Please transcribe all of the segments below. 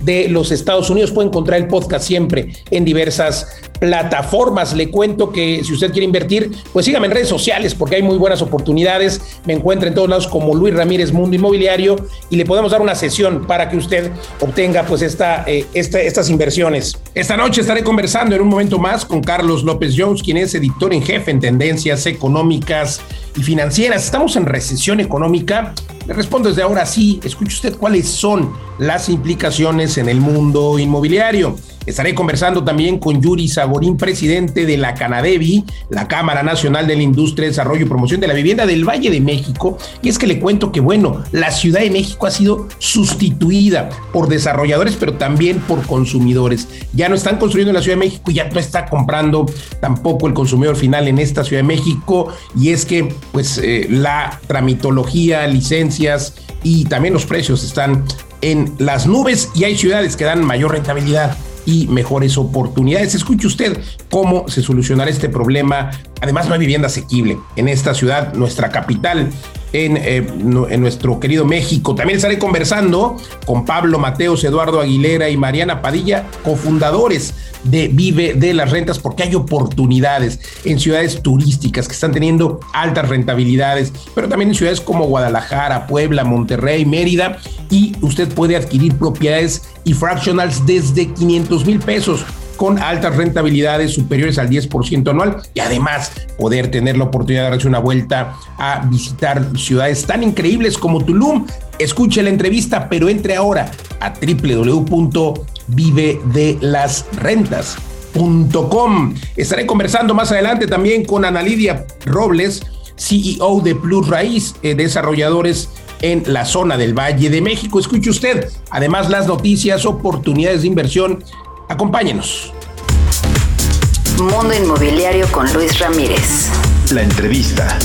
de los Estados Unidos. Puede encontrar el podcast siempre en diversas plataformas. Le cuento que si usted quiere invertir, pues sígame en redes sociales porque hay muy buenas oportunidades. Me encuentra en todos lados como Luis Ramírez Mundo Inmobiliario y le podemos dar una sesión para que usted obtenga pues esta, eh, estas inversiones. Esta noche estaré conversando en un momento más con Carlos López Jones, quien es editor en jefe en tendencias económicas y financieras. Estamos en recesión económica. Le respondo desde ahora sí. Escuche usted cuáles son las implicaciones en el mundo inmobiliario. Estaré conversando también con Yuri Saborín, presidente de la Canadevi, la Cámara Nacional de la Industria, Desarrollo y Promoción de la Vivienda del Valle de México. Y es que le cuento que, bueno, la Ciudad de México ha sido sustituida por desarrolladores, pero también por consumidores. Ya no están construyendo en la Ciudad de México y ya no está comprando tampoco el consumidor final en esta Ciudad de México. Y es que, pues, eh, la tramitología, licencias y también los precios están en las nubes y hay ciudades que dan mayor rentabilidad y mejores oportunidades. Escuche usted cómo se solucionará este problema. Además, no hay vivienda asequible en esta ciudad, nuestra capital en, eh, en, nuestro querido México. También estaré conversando con Pablo Mateos, Eduardo Aguilera y Mariana Padilla, cofundadores de Vive de las Rentas, porque hay oportunidades en ciudades turísticas que están teniendo altas rentabilidades, pero también en ciudades como Guadalajara, Puebla, Monterrey, Mérida, y usted puede adquirir propiedades y fractionals desde 500 mil pesos con altas rentabilidades superiores al 10% anual y además poder tener la oportunidad de darse una vuelta a visitar ciudades tan increíbles como Tulum. Escuche la entrevista, pero entre ahora a www.vivedelasrentas.com. Estaré conversando más adelante también con Ana Lidia Robles, CEO de Plus Raíz, eh, desarrolladores en la zona del Valle de México. Escuche usted, además las noticias, oportunidades de inversión Acompáñenos. Mundo Inmobiliario con Luis Ramírez. La entrevista.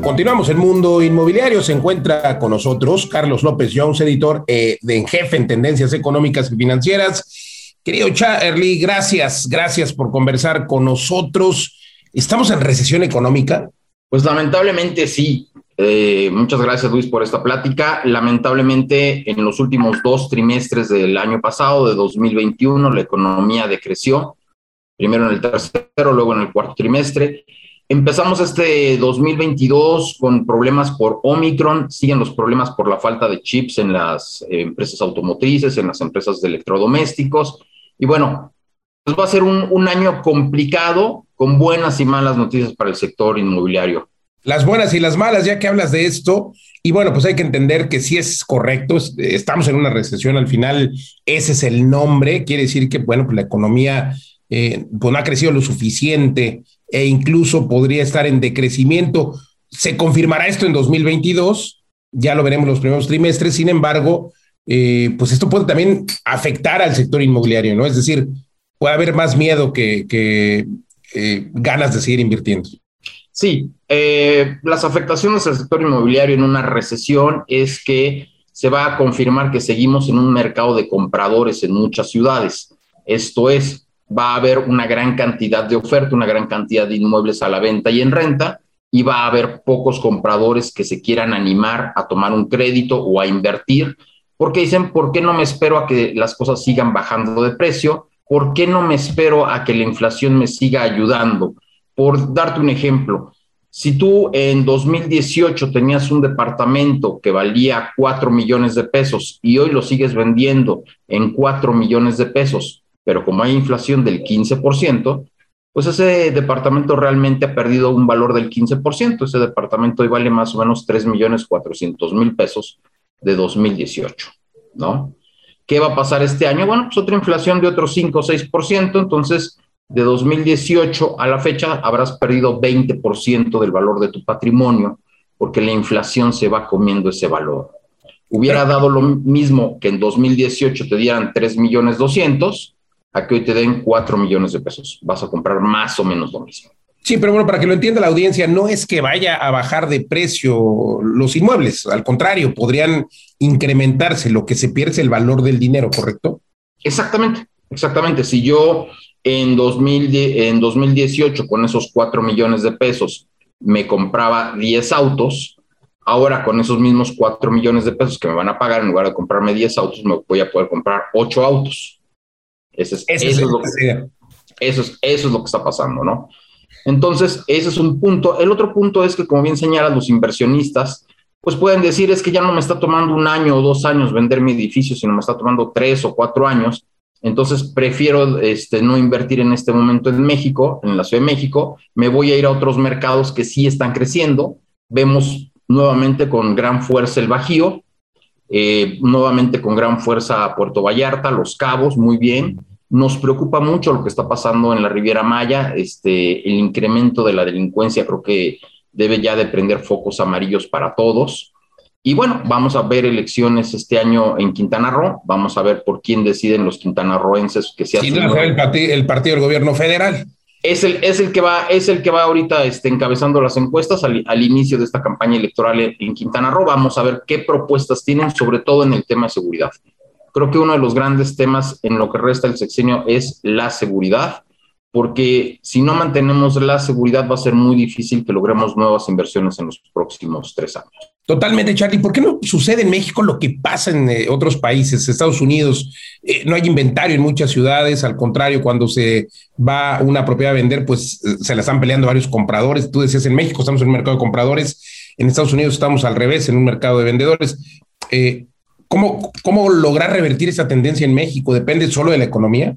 Continuamos el mundo inmobiliario. Se encuentra con nosotros Carlos López Jones, editor eh, de en jefe en tendencias económicas y financieras. Querido Charlie, gracias, gracias por conversar con nosotros. ¿Estamos en recesión económica? Pues lamentablemente sí. Eh, muchas gracias Luis por esta plática. Lamentablemente en los últimos dos trimestres del año pasado, de 2021, la economía decreció, primero en el tercero, luego en el cuarto trimestre. Empezamos este 2022 con problemas por Omicron, siguen los problemas por la falta de chips en las empresas automotrices, en las empresas de electrodomésticos. Y bueno, pues va a ser un año complicado con buenas y malas noticias para el sector inmobiliario las buenas y las malas, ya que hablas de esto. Y bueno, pues hay que entender que si es correcto, estamos en una recesión al final, ese es el nombre, quiere decir que, bueno, pues la economía eh, pues no ha crecido lo suficiente e incluso podría estar en decrecimiento. Se confirmará esto en 2022, ya lo veremos los primeros trimestres, sin embargo, eh, pues esto puede también afectar al sector inmobiliario, ¿no? Es decir, puede haber más miedo que, que eh, ganas de seguir invirtiendo. Sí, eh, las afectaciones al sector inmobiliario en una recesión es que se va a confirmar que seguimos en un mercado de compradores en muchas ciudades. Esto es, va a haber una gran cantidad de oferta, una gran cantidad de inmuebles a la venta y en renta, y va a haber pocos compradores que se quieran animar a tomar un crédito o a invertir, porque dicen, ¿por qué no me espero a que las cosas sigan bajando de precio? ¿Por qué no me espero a que la inflación me siga ayudando? Por darte un ejemplo, si tú en 2018 tenías un departamento que valía 4 millones de pesos y hoy lo sigues vendiendo en 4 millones de pesos, pero como hay inflación del 15%, pues ese departamento realmente ha perdido un valor del 15%. Ese departamento hoy vale más o menos 3 millones 400 mil pesos de 2018, ¿no? ¿Qué va a pasar este año? Bueno, pues otra inflación de otro 5 o 6%, entonces de 2018 a la fecha habrás perdido 20% del valor de tu patrimonio porque la inflación se va comiendo ese valor. Hubiera dado lo mismo que en 2018 te dieran 3 millones 200 a que hoy te den 4 millones de pesos. Vas a comprar más o menos lo mismo. Sí, pero bueno, para que lo entienda la audiencia, no es que vaya a bajar de precio los inmuebles, al contrario, podrían incrementarse, lo que se pierde el valor del dinero, ¿correcto? Exactamente, exactamente. Si yo en, 2000, en 2018 con esos 4 millones de pesos me compraba 10 autos, ahora con esos mismos 4 millones de pesos que me van a pagar, en lugar de comprarme 10 autos, me voy a poder comprar 8 autos. Eso es, eso, es lo que, eso, es, eso es lo que está pasando, ¿no? Entonces, ese es un punto. El otro punto es que, como bien señalan los inversionistas, pues pueden decir es que ya no me está tomando un año o dos años vender mi edificio, sino me está tomando tres o cuatro años. Entonces prefiero este, no invertir en este momento en México, en la Ciudad de México. Me voy a ir a otros mercados que sí están creciendo. Vemos nuevamente con gran fuerza el Bajío, eh, nuevamente con gran fuerza Puerto Vallarta, Los Cabos, muy bien. Nos preocupa mucho lo que está pasando en la Riviera Maya, este, el incremento de la delincuencia creo que debe ya de prender focos amarillos para todos. Y bueno, vamos a ver elecciones este año en Quintana Roo, vamos a ver por quién deciden los quintanarroenses que se hacen. El, el partido del gobierno federal. Es el, es el que va, es el que va ahorita este, encabezando las encuestas al, al, inicio de esta campaña electoral en Quintana Roo. Vamos a ver qué propuestas tienen, sobre todo en el tema de seguridad. Creo que uno de los grandes temas en lo que resta el sexenio es la seguridad, porque si no mantenemos la seguridad va a ser muy difícil que logremos nuevas inversiones en los próximos tres años. Totalmente, Charlie. ¿Por qué no sucede en México lo que pasa en eh, otros países? Estados Unidos, eh, no hay inventario en muchas ciudades, al contrario, cuando se va una propiedad a vender, pues eh, se la están peleando varios compradores. Tú decías, en México estamos en un mercado de compradores, en Estados Unidos estamos al revés, en un mercado de vendedores. ¿Cómo, ¿Cómo lograr revertir esa tendencia en México? ¿Depende solo de la economía?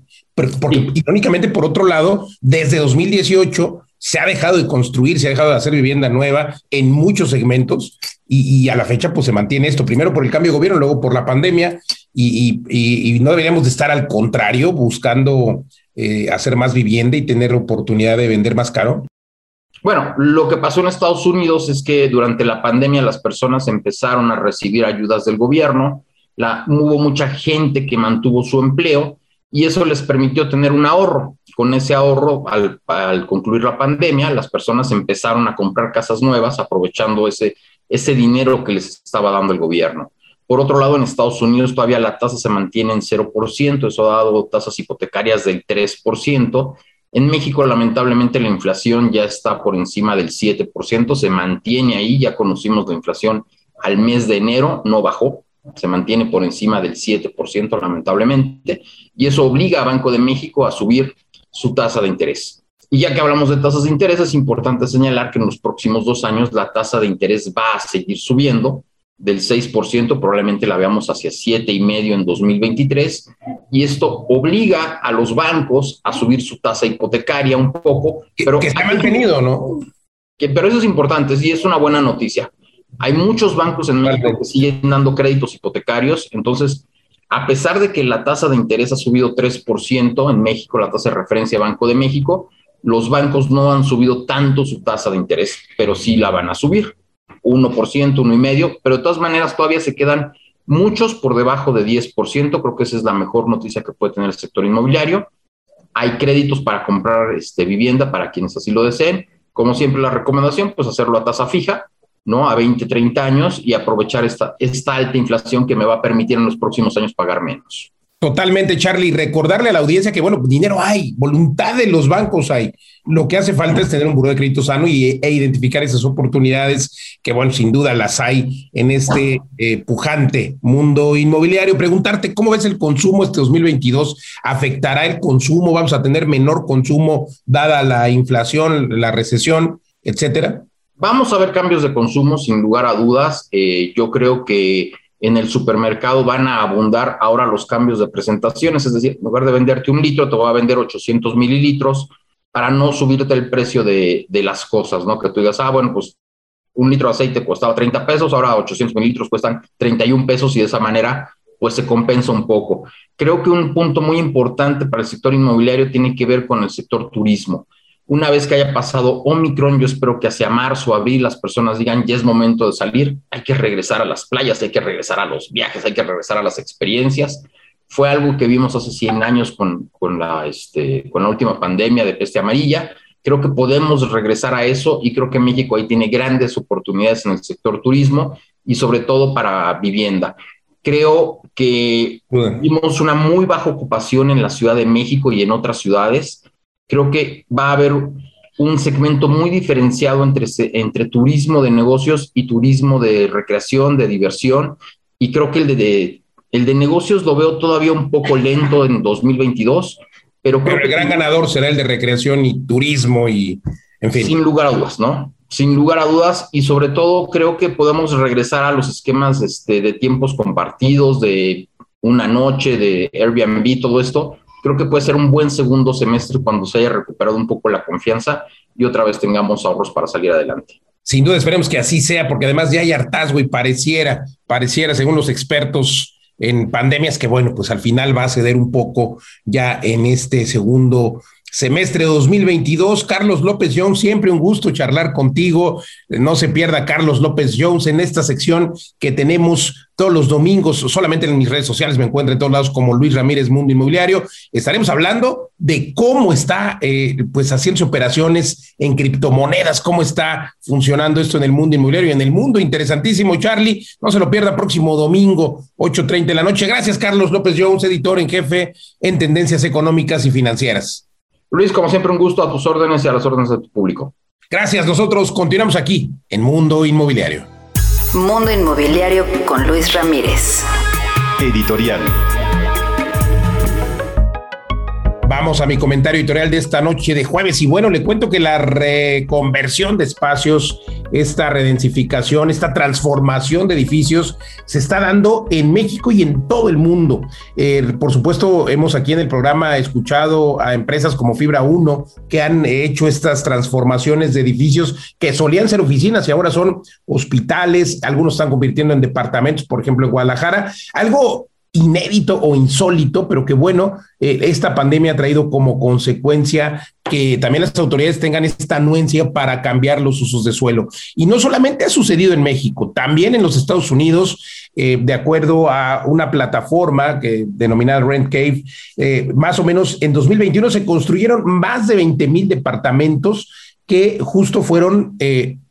porque irónicamente, por otro lado, desde 2018 se ha dejado de construir, se ha dejado de hacer vivienda nueva en muchos segmentos y, a la fecha pues se mantiene esto, primero por el cambio de gobierno, luego por la pandemia y, no deberíamos de estar al contrario buscando eh, hacer más vivienda y tener oportunidad de vender más caro. Bueno, lo que pasó en Estados Unidos es que durante la pandemia las personas empezaron a recibir ayudas del gobierno, la, hubo mucha gente que mantuvo su empleo y eso les permitió tener un ahorro. Con ese ahorro, al, concluir la pandemia, las personas empezaron a comprar casas nuevas aprovechando ese, ese dinero que les estaba dando el gobierno. Por otro lado, en Estados Unidos todavía la tasa se mantiene en 0%, eso ha dado tasas hipotecarias del 3%, en México, lamentablemente, la inflación ya está por encima del 7%, se mantiene ahí, ya conocimos la inflación al mes de enero, no bajó, se mantiene por encima del 7%, lamentablemente, y eso obliga a Banco de México a subir su tasa de interés. Y ya que hablamos de tasas de interés, es importante señalar que en los próximos dos años la tasa de interés va a seguir subiendo, del 6%, probablemente la veamos hacia 7,5% en 2023, y esto obliga a los bancos a subir su tasa hipotecaria un poco. Pero que se ha mantenido, ¿no? Que, pero eso es importante, sí, es una buena noticia. Hay muchos bancos en México que siguen dando créditos hipotecarios, entonces, a pesar de que la tasa de interés ha subido 3% en México, la tasa de referencia Banco de México, los bancos no han subido tanto su tasa de interés, pero sí la van a subir. 1%, 1,5%, pero de todas maneras todavía se quedan muchos por debajo de 10%, creo que esa es la mejor noticia que puede tener el sector inmobiliario. Hay créditos para comprar este, vivienda para quienes así lo deseen. Como siempre, la recomendación, pues hacerlo a tasa fija, ¿no? A 20, 30 años y aprovechar esta, esta alta inflación que me va a permitir en los próximos años pagar menos. Totalmente, Charlie. Recordarle a la audiencia que, bueno, dinero hay, voluntad de los bancos hay. Lo que hace falta es tener un buro de crédito sano y, e identificar esas oportunidades que, bueno, sin duda las hay en este eh, pujante mundo inmobiliario. Preguntarte cómo ves el consumo este 2022. ¿Afectará el consumo? ¿Vamos a tener menor consumo dada la inflación, la recesión, etcétera? Vamos a ver cambios de consumo, sin lugar a dudas. Eh, yo creo que en el supermercado van a abundar ahora los cambios de presentaciones, es decir, en lugar de venderte un litro, te voy a vender 800 mililitros, para no subirte el precio de, de las cosas, ¿no? Que tú digas, ah, bueno, pues un litro de aceite costaba 30 pesos, ahora 800 mililitros cuestan 31 pesos y de esa manera pues se compensa un poco. Creo que un punto muy importante para el sector inmobiliario tiene que ver con el sector turismo. Una vez que haya pasado Omicron, yo espero que hacia marzo, abril, las personas digan, ya es momento de salir, hay que regresar a las playas, hay que regresar a los viajes, hay que regresar a las experiencias. Fue algo que vimos hace 100 años con, con la, este, con la última pandemia de peste amarilla. Creo que podemos regresar a eso y creo que México ahí tiene grandes oportunidades en el sector turismo y sobre todo para vivienda creo que vimos una muy baja ocupación en la Ciudad de México y en otras ciudades. Creo que va a haber un segmento muy diferenciado entre, entre turismo de negocios y turismo de recreación, de diversión. Y creo que el de, el de negocios lo veo todavía un poco lento en 2022. Pero, creo el gran ganador será el de recreación y turismo y, en fin. Sin lugar a dudas, ¿no? sin lugar a dudas, y sobre todo creo que podemos regresar a los esquemas este, de tiempos compartidos, de una noche, de Airbnb, todo esto. Creo que puede ser un buen segundo semestre cuando se haya recuperado un poco la confianza y otra vez tengamos ahorros para salir adelante. Sin duda esperemos que así sea, porque además ya hay hartazgo y pareciera, pareciera, según los expertos en pandemias, que bueno, pues al final va a ceder un poco ya en este segundo semestre 2022. Carlos López Jones, siempre un gusto charlar contigo. No se pierda Carlos López Jones en esta sección que tenemos todos los domingos, solamente en mis redes sociales me encuentro en todos lados como Luis Ramírez Mundo Inmobiliario. Estaremos hablando de cómo está eh, pues haciendo operaciones en criptomonedas, cómo está funcionando esto en el mundo inmobiliario y en el mundo. Interesantísimo, Charlie. No se lo pierda próximo domingo, 8.30 de la noche. Gracias, Carlos López Jones, editor en jefe en Tendencias Económicas y Financieras. Luis, como siempre, un gusto a tus órdenes y a las órdenes de tu público. Gracias. Nosotros continuamos aquí en Mundo Inmobiliario. Mundo Inmobiliario con Luis Ramírez. Editorial. Vamos a mi comentario editorial de esta noche de jueves. Y bueno, le cuento que la reconversión de espacios, esta redensificación, esta transformación de edificios se está dando en México y en todo el mundo. Eh, por supuesto, hemos aquí en el programa escuchado a empresas como Fibra 1 que han hecho estas transformaciones de edificios que solían ser oficinas y ahora son hospitales. Algunos están convirtiendo en departamentos, por ejemplo, en Guadalajara. Algo inédito o insólito, pero que bueno, eh, esta pandemia ha traído como consecuencia que también las autoridades tengan esta anuencia para cambiar los usos de suelo. Y no solamente ha sucedido en México, también en los Estados Unidos, eh, de acuerdo a una plataforma que, denominada Rent Cave, eh, más o menos en 2021 se construyeron más de 20 mil departamentos que justo fueron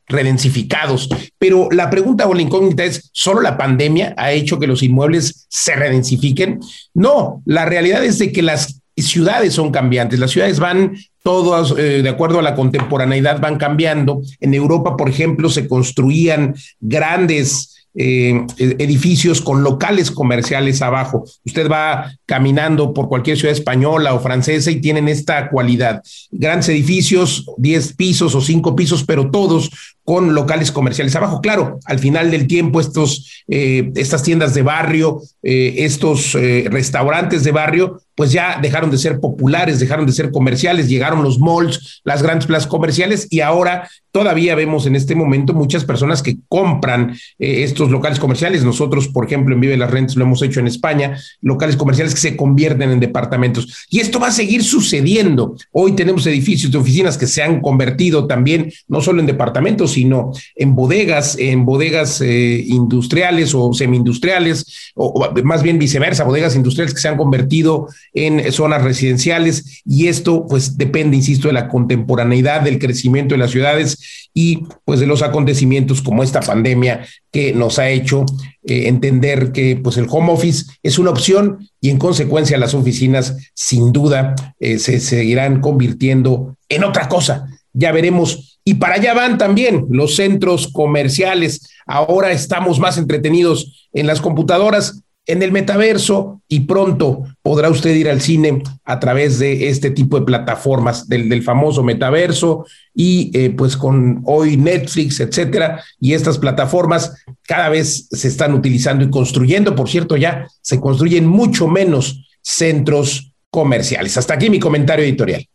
redensificados. Pero la pregunta o la incógnita es, ¿solo la pandemia ha hecho que los inmuebles se redensifiquen? No, la realidad es de que las ciudades son cambiantes, las ciudades van todas, eh, de acuerdo a la contemporaneidad, van cambiando. En Europa, por ejemplo, se construían grandes eh, edificios con locales comerciales abajo. Usted va caminando por cualquier ciudad española o francesa y tienen esta cualidad. Grandes edificios, 10 pisos o 5 pisos, pero todos con locales comerciales abajo. Claro, al final del tiempo, estos, eh, estas tiendas de barrio, eh, estos restaurantes de barrio, pues ya dejaron de ser populares, dejaron de ser comerciales, llegaron los malls, las grandes plazas comerciales y ahora todavía vemos en este momento muchas personas que compran eh, estos locales comerciales. Nosotros, por ejemplo, en Vive las Rentas lo hemos hecho en España, locales comerciales que se convierten en departamentos. Y esto va a seguir sucediendo. Hoy tenemos edificios de oficinas que se han convertido también no solo en departamentos, sino en bodegas, en bodegas eh, industriales o semi-industriales, o más bien viceversa, bodegas industriales que se han convertido en zonas residenciales y esto pues depende, insisto, de la contemporaneidad, del crecimiento de las ciudades y pues de los acontecimientos como esta pandemia que nos ha hecho eh, entender que pues el home office es una opción y en consecuencia las oficinas sin duda eh, se seguirán convirtiendo en otra cosa. Ya veremos. Y para allá van también los centros comerciales. Ahora estamos más entretenidos en las computadoras en el metaverso y pronto podrá usted ir al cine a través de este tipo de plataformas del, famoso metaverso y eh, pues con hoy Netflix, etcétera, y estas plataformas cada vez se están utilizando y construyendo, por cierto, ya se construyen mucho menos centros comerciales. Hasta aquí mi comentario editorial.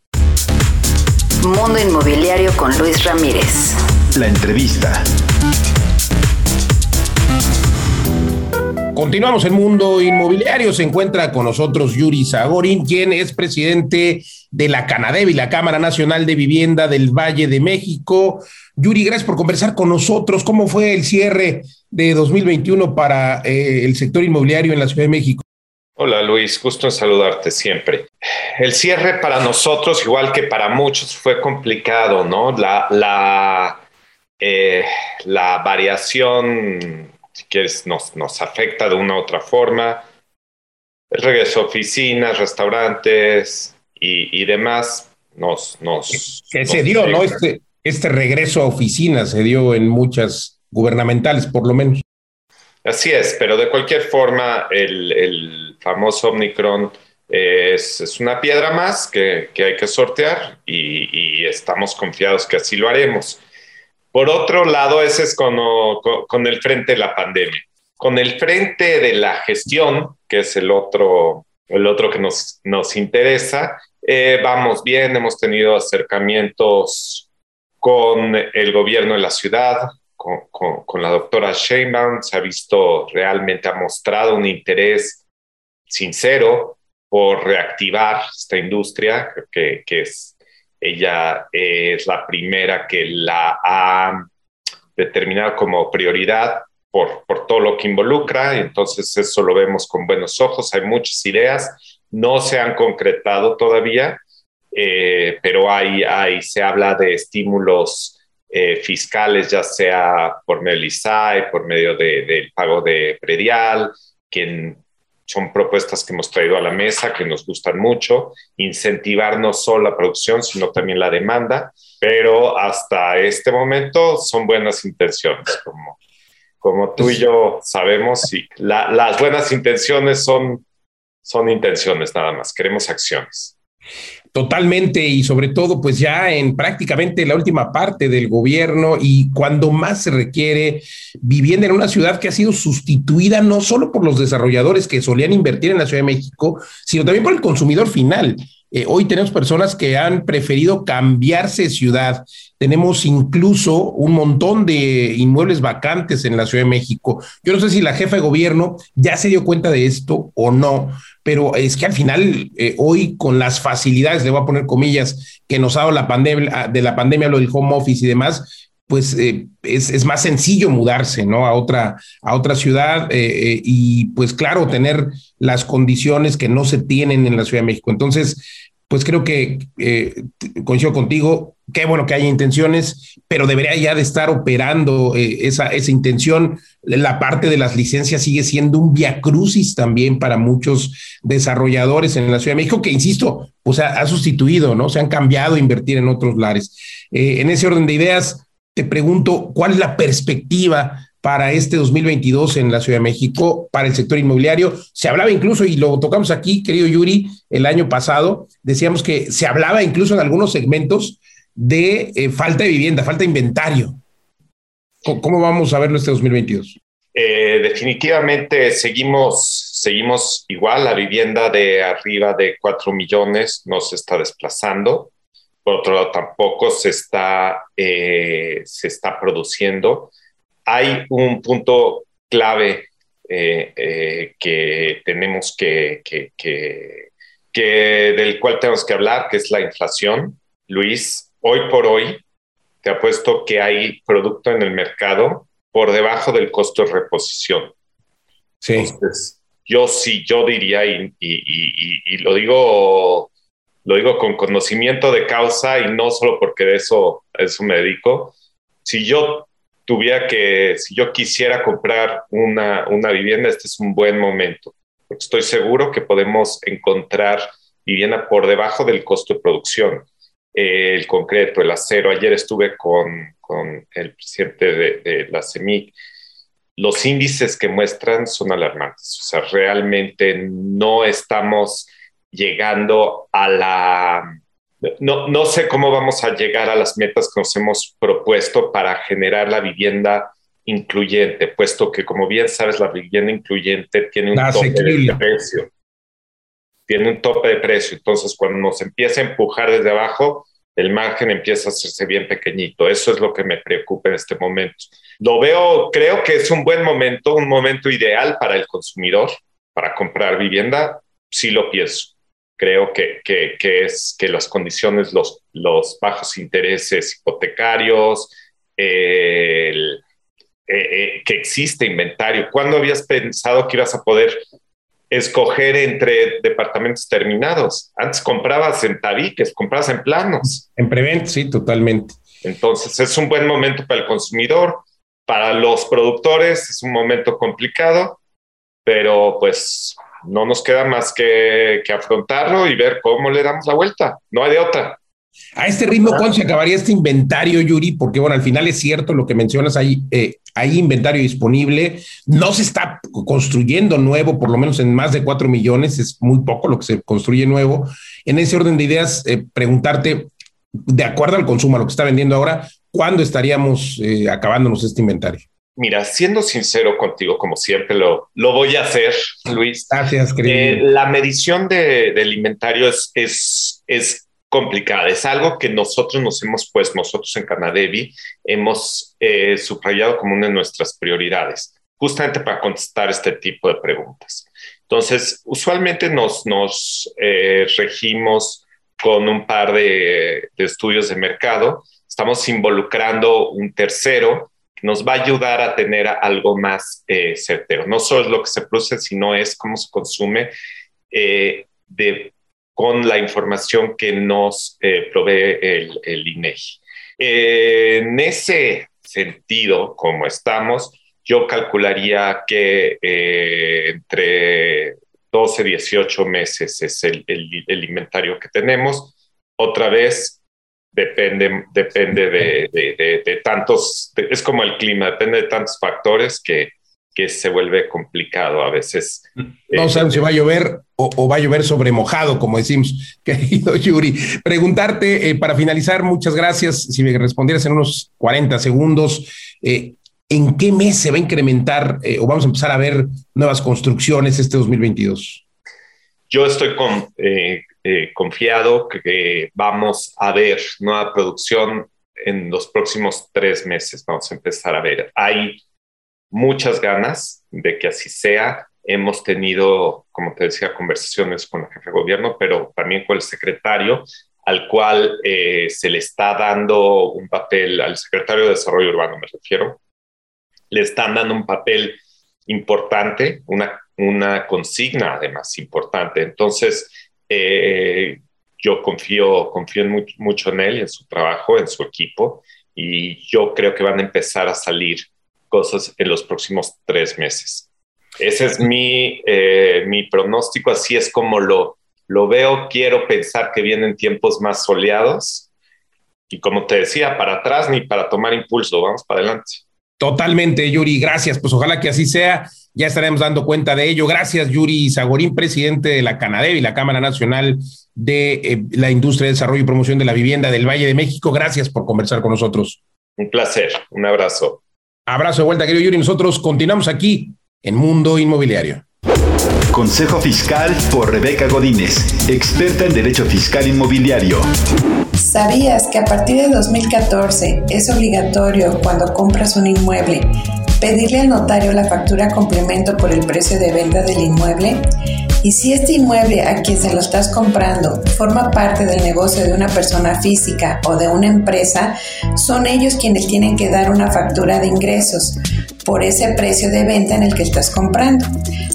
Mundo Inmobiliario con Luis Ramírez. La entrevista. Continuamos en Mundo Inmobiliario. Se encuentra con nosotros Yuri Zagorin, quien es presidente de la Canadevi, la Cámara Nacional de Vivienda del Valle de México. Yuri, gracias por conversar con nosotros. ¿Cómo fue el cierre de 2021 para eh, el sector inmobiliario en la Ciudad de México? Hola Luis, gusto en saludarte siempre. El cierre para nosotros, igual que para muchos, fue complicado, ¿no? La, la, eh, la variación si quieres, nos, nos afecta de una u otra forma. El regreso a oficinas, restaurantes y, y demás nos... nos que se dio, ¿no? Este, este regreso a oficinas se dio en muchas gubernamentales, por lo menos. Así es, pero de cualquier forma, el, el famoso Omicron es, es, una piedra más que, que hay que sortear y, y, estamos confiados que así lo haremos. Por otro lado, ese es con, el frente de la pandemia. Con el frente de la gestión, que es el otro, el otro que nos, nos interesa, eh, vamos bien, hemos tenido acercamientos con el gobierno de la ciudad, con, la doctora Sheinbaum, se ha visto realmente, ha mostrado un interés sincero por reactivar esta industria, que es ella es la primera que la ha determinado como prioridad por, por todo lo que involucra, entonces eso lo vemos con buenos ojos. Hay muchas ideas, no se han concretado todavía, eh, pero hay, hay, se habla de estímulos eh, fiscales, ya sea por medio del ISAI, por medio del de, pago de predial, quien son propuestas que hemos traído a la mesa que nos gustan mucho, incentivar no solo la producción, sino también la demanda, pero hasta este momento son buenas intenciones, como, como tú y yo sabemos, y la, las buenas intenciones son, son intenciones nada más, queremos acciones. Totalmente y sobre todo pues ya en prácticamente la última parte del gobierno y cuando más se requiere vivienda en una ciudad que ha sido sustituida no solo por los desarrolladores que solían invertir en la Ciudad de México, sino también por el consumidor final. Eh, hoy tenemos personas que han preferido cambiarse de ciudad. Tenemos incluso un montón de inmuebles vacantes en la Ciudad de México. Yo no sé si la jefa de gobierno ya se dio cuenta de esto o no, pero es que al final, eh, hoy con las facilidades, le voy a poner comillas, que nos ha dado la pandemia, de la pandemia, lo del home office y demás, pues eh, es, es, más sencillo mudarse, ¿no? A otra, a otra ciudad eh, y pues claro, tener las condiciones que no se tienen en la Ciudad de México. Entonces, pues creo que eh, coincido contigo, qué bueno que haya intenciones, pero debería ya de estar operando eh, esa, esa intención. La parte de las licencias sigue siendo un viacrucis también para muchos desarrolladores en la Ciudad de México, que insisto, pues ha, ha sustituido, ¿no? Se han cambiado a invertir en otros lares. Eh, en ese orden de ideas, te pregunto, ¿cuál es la perspectiva para este 2022 en la Ciudad de México para el sector inmobiliario. Se hablaba incluso, y lo tocamos aquí, querido Yuri, el año pasado, decíamos que se hablaba incluso en algunos segmentos de eh, falta de vivienda, falta de inventario. ¿Cómo, vamos a verlo este 2022? Eh, definitivamente seguimos, seguimos igual, la vivienda de arriba de 4 millones no se está desplazando. Por otro lado, tampoco se está, eh, se está produciendo hay un punto clave eh, eh, que tenemos que, que, que, que, del cual tenemos que hablar, que es la inflación. Luis, hoy por hoy, te apuesto que hay producto en el mercado por debajo del costo de reposición. Sí. Entonces, yo sí, yo diría, y, y, y, y, lo digo lo digo con conocimiento de causa y no solo porque de eso, eso me dedico. Si yo tuviera que, si yo quisiera comprar una, una vivienda, este es un buen momento. Porque estoy seguro que podemos encontrar vivienda por debajo del costo de producción. Eh, el concreto, el acero. Ayer estuve con, con el presidente de, de, la CEMIC. Los índices que muestran son alarmantes. O sea, realmente no estamos llegando a la no, no sé cómo vamos a llegar a las metas que nos hemos propuesto para generar la vivienda incluyente, puesto que, como bien sabes, la vivienda incluyente tiene un tope de precio. Tiene un tope de precio. Entonces, cuando nos empieza a empujar desde abajo, el margen empieza a hacerse bien pequeñito. Eso es lo que me preocupa en este momento. Lo veo, creo que es un buen momento, un momento ideal para el consumidor, para comprar vivienda. Sí lo pienso. Creo que, que, es que las condiciones, los, los bajos intereses hipotecarios, el, eh, eh, que existe inventario. ¿Cuándo habías pensado que ibas a poder escoger entre departamentos terminados? Antes comprabas en tabiques, comprabas en planos. En preventa, sí, totalmente. Entonces es un buen momento para el consumidor, para los productores es un momento complicado, pero pues no nos queda más que, que afrontarlo y ver cómo le damos la vuelta. No hay de otra. A este ritmo, ¿cuándo se acabaría este inventario, Yuri? Porque, bueno, al final es cierto lo que mencionas, hay, eh, hay inventario disponible, no se está construyendo nuevo, por lo menos en más de cuatro millones, es muy poco lo que se construye nuevo. En ese orden de ideas, eh, preguntarte, de acuerdo al consumo, a lo que está vendiendo ahora, ¿cuándo estaríamos eh, acabándonos este inventario? Mira, siendo sincero contigo, como siempre lo, lo voy a hacer, Luis. Gracias, querido. la medición de, del inventario es, es, es complicada. Es algo que nosotros nos hemos puesto, nosotros en Canadevi, hemos eh, subrayado como una de nuestras prioridades, justamente para contestar este tipo de preguntas. Entonces, usualmente nos, nos eh, regimos con un par de, estudios de mercado. Estamos involucrando un tercero nos va a ayudar a tener algo más eh, certero. No solo es lo que se produce, sino es cómo se consume de con la información que nos eh, provee el, el INEGI. Eh, en ese sentido, como estamos, yo calcularía que eh, entre 12 y 18 meses es el, inventario que tenemos. Otra vez, depende, depende de, de, de, tantos, es como el clima, depende de tantos factores que, que se vuelve complicado a veces. No saben si va a llover o, va a llover sobre mojado, como decimos, querido Yuri. Preguntarte, eh, para finalizar, muchas gracias, si me respondieras en unos 40 segundos, eh, ¿en qué mes se va a incrementar eh, o vamos a empezar a ver nuevas construcciones este 2022? Yo estoy con, confiado que vamos a ver nueva producción en los próximos tres meses. Vamos a empezar a ver. Hay muchas ganas de que así sea. Hemos tenido, como te decía, conversaciones con el jefe de gobierno, pero también con el secretario, al cual eh, se le está dando un papel, al secretario de Desarrollo Urbano me refiero, le están dando un papel importante, una, una consigna además importante. Entonces, eh, yo confío, confío mucho en él, en su trabajo, en su equipo, y yo creo que van a empezar a salir cosas en los próximos tres meses. Ese es mi, eh, mi pronóstico, así es como lo, lo veo. Quiero pensar que vienen tiempos más soleados y como te decía, para atrás ni para tomar impulso, vamos para adelante. Totalmente, Yuri, gracias. Pues ojalá que así sea. Ya estaremos dando cuenta de ello. Gracias, Yuri Zagorín, presidente de la Canadev y la Cámara Nacional de eh, la Industria de Desarrollo y Promoción de la Vivienda del Valle de México. Gracias por conversar con nosotros. Un placer, un abrazo. Abrazo de vuelta, querido Yuri. Nosotros continuamos aquí en Mundo Inmobiliario. Consejo Fiscal por Rebeca Godínez, experta en Derecho Fiscal Inmobiliario. ¿Sabías que a partir de 2014 es obligatorio cuando compras un inmueble pedirle al notario la factura complemento por el precio de venta del inmueble? Y si este inmueble a quien se lo estás comprando forma parte del negocio de una persona física o de una empresa, son ellos quienes tienen que dar una factura de ingresos por ese precio de venta en el que estás comprando.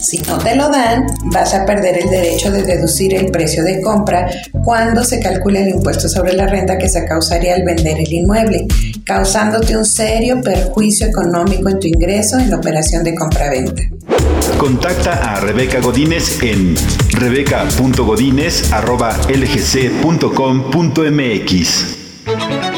Si no te lo dan, vas a perder el derecho de deducir el precio de compra cuando se calcule el impuesto sobre la renta que se causaría al vender el inmueble, causándote un serio perjuicio económico en tu ingreso en la operación de compra-venta. Contacta a Rebeca Godínez en rebeca.godínez.lgc.com.mx.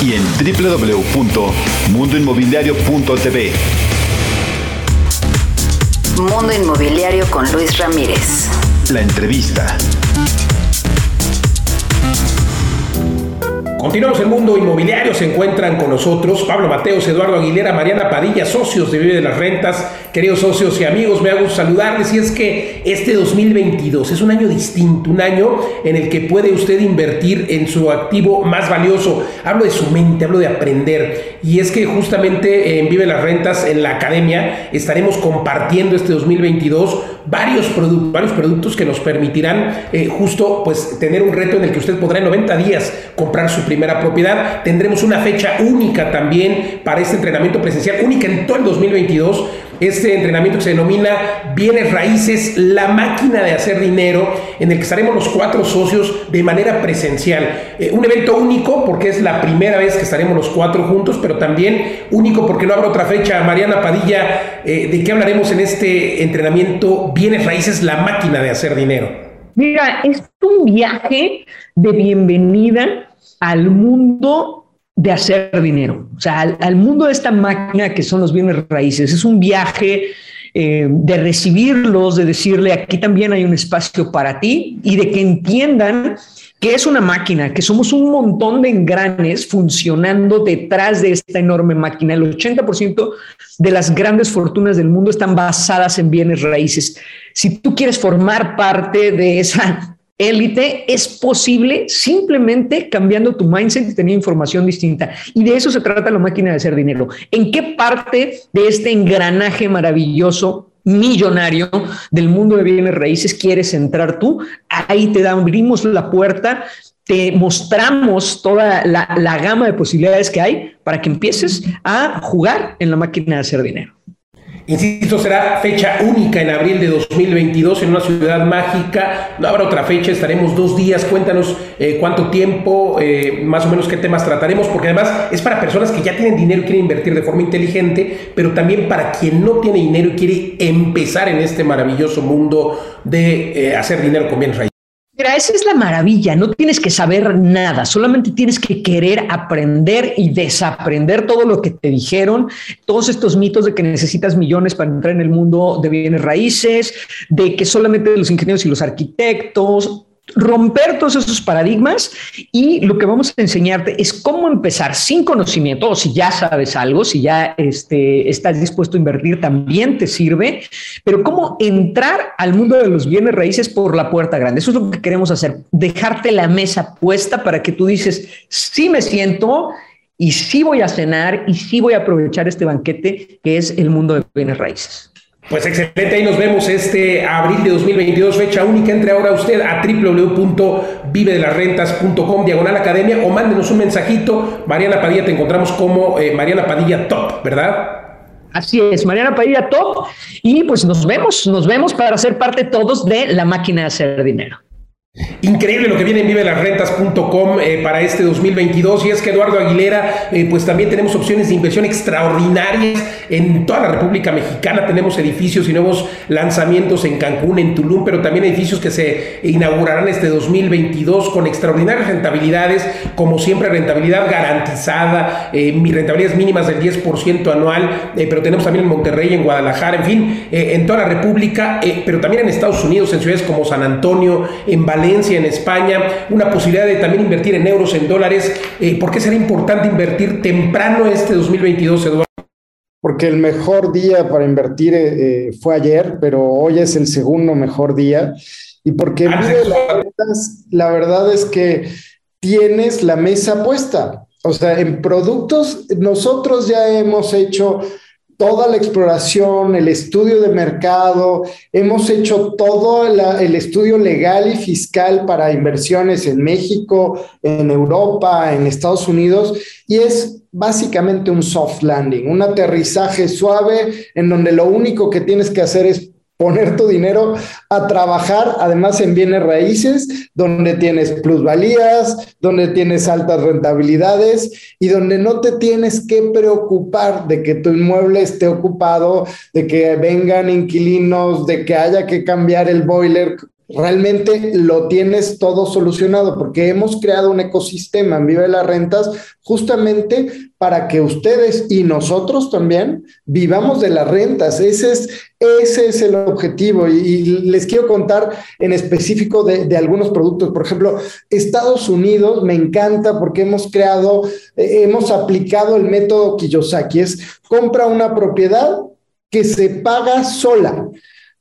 Y en www.mundoinmobiliario.tv. Mundo Inmobiliario con Luis Ramírez. La entrevista. Continuamos el mundo inmobiliario, se encuentran con nosotros Pablo Mateos, Eduardo Aguilera, Mariana Padilla, socios de Vive de las Rentas, queridos socios y amigos, me hago saludarles y es que este 2022 es un año distinto, un año en el que puede usted invertir en su activo más valioso. Hablo de su mente, hablo de aprender y es que justamente en Vive las Rentas, en la academia, estaremos compartiendo este 2022 varios, productos, varios productos que nos permitirán eh, justo pues tener un reto en el que usted podrá en 90 días comprar su primera propiedad. Tendremos una fecha única también para este entrenamiento presencial, única en todo el 2022 este entrenamiento que se denomina Bienes Raíces, la máquina de hacer dinero, en el que estaremos los cuatro socios de manera presencial. Eh, un evento único porque es la primera vez que estaremos los cuatro juntos, pero también único porque no habrá otra fecha. Mariana Padilla, eh, ¿de qué hablaremos en este entrenamiento Bienes Raíces, la máquina de hacer dinero? Mira, es un viaje de bienvenida al mundo de hacer dinero, o sea, al, mundo de esta máquina que son los bienes raíces. Es un viaje eh, de recibirlos, de decirle, aquí también hay un espacio para ti y de que entiendan que es una máquina, que somos un montón de engranes funcionando detrás de esta enorme máquina. El 80% de las grandes fortunas del mundo están basadas en bienes raíces. Si tú quieres formar parte de esa élite es posible simplemente cambiando tu mindset y teniendo información distinta. Y de eso se trata la máquina de hacer dinero. ¿En qué parte de este engranaje maravilloso millonario del mundo de bienes raíces quieres entrar tú? Ahí te abrimos la puerta, te mostramos toda la, la gama de posibilidades que hay para que empieces a jugar en la máquina de hacer dinero. Insisto, será fecha única en abril de 2022 en una ciudad mágica. No habrá otra fecha, estaremos dos días. Cuéntanos eh, cuánto tiempo, eh, más o menos qué temas trataremos, porque además es para personas que ya tienen dinero y quieren invertir de forma inteligente, pero también para quien no tiene dinero y quiere empezar en este maravilloso mundo de eh, hacer dinero con bienes raíces. Mira, esa es la maravilla, no tienes que saber nada, solamente tienes que querer aprender y desaprender todo lo que te dijeron, todos estos mitos de que necesitas millones para entrar en el mundo de bienes raíces, de que solamente los ingenieros y los arquitectos, romper todos esos paradigmas y lo que vamos a enseñarte es cómo empezar sin conocimiento o si ya sabes algo, si ya este, estás dispuesto a invertir, también te sirve, pero cómo entrar al mundo de los bienes raíces por la puerta grande. Eso es lo que queremos hacer, dejarte la mesa puesta para que tú dices, sí me siento y sí voy a cenar y sí voy a aprovechar este banquete que es el mundo de bienes raíces. Pues excelente, ahí nos vemos este abril de 2022, fecha única. Entre ahora usted a www.vivedelasrentas.com, diagonal academia, o mándenos un mensajito. Mariana Padilla, te encontramos como eh, Mariana Padilla Top, ¿verdad? Así es, Mariana Padilla Top. Y pues nos vemos, nos vemos para ser parte todos de la máquina de hacer dinero. Increíble lo que viene en vivelasrentas.com eh, para este 2022 y es que Eduardo Aguilera, eh, pues también tenemos opciones de inversión extraordinarias en toda la República Mexicana, tenemos edificios y nuevos lanzamientos en Cancún, en Tulum, pero también edificios que se inaugurarán este 2022 con extraordinarias rentabilidades, como siempre rentabilidad garantizada, eh, rentabilidades mínimas del 10% anual, eh, pero tenemos también en Monterrey, en Guadalajara, en fin, en toda la República, pero también en Estados Unidos, en ciudades como San Antonio, en Valencia, en España, una posibilidad de también invertir en euros, en dólares. Eh, ¿Por qué será importante invertir temprano este 2022, Eduardo? Porque el mejor día para invertir eh, fue ayer, pero hoy es el segundo mejor día. Y porque ah, la verdad es que tienes la mesa puesta. O sea, en productos, nosotros ya hemos hecho toda la exploración, el estudio de mercado, hemos hecho todo el estudio legal y fiscal para inversiones en México, en Europa, en Estados Unidos, y es básicamente un soft landing, un aterrizaje suave en donde lo único que tienes que hacer es poner tu dinero a trabajar, además en bienes raíces, donde tienes plusvalías, donde tienes altas rentabilidades y donde no te tienes que preocupar de que tu inmueble esté ocupado, de que vengan inquilinos, de que haya que cambiar el boiler realmente lo tienes todo solucionado, porque hemos creado un ecosistema en Vive las Rentas justamente para que ustedes y nosotros también vivamos de las rentas. Ese es, ese es el objetivo. Y, les quiero contar en específico de, de, algunos productos. Por ejemplo, Estados Unidos me encanta porque hemos creado, eh, hemos aplicado el método Kiyosaki. Es compra una propiedad que se paga sola.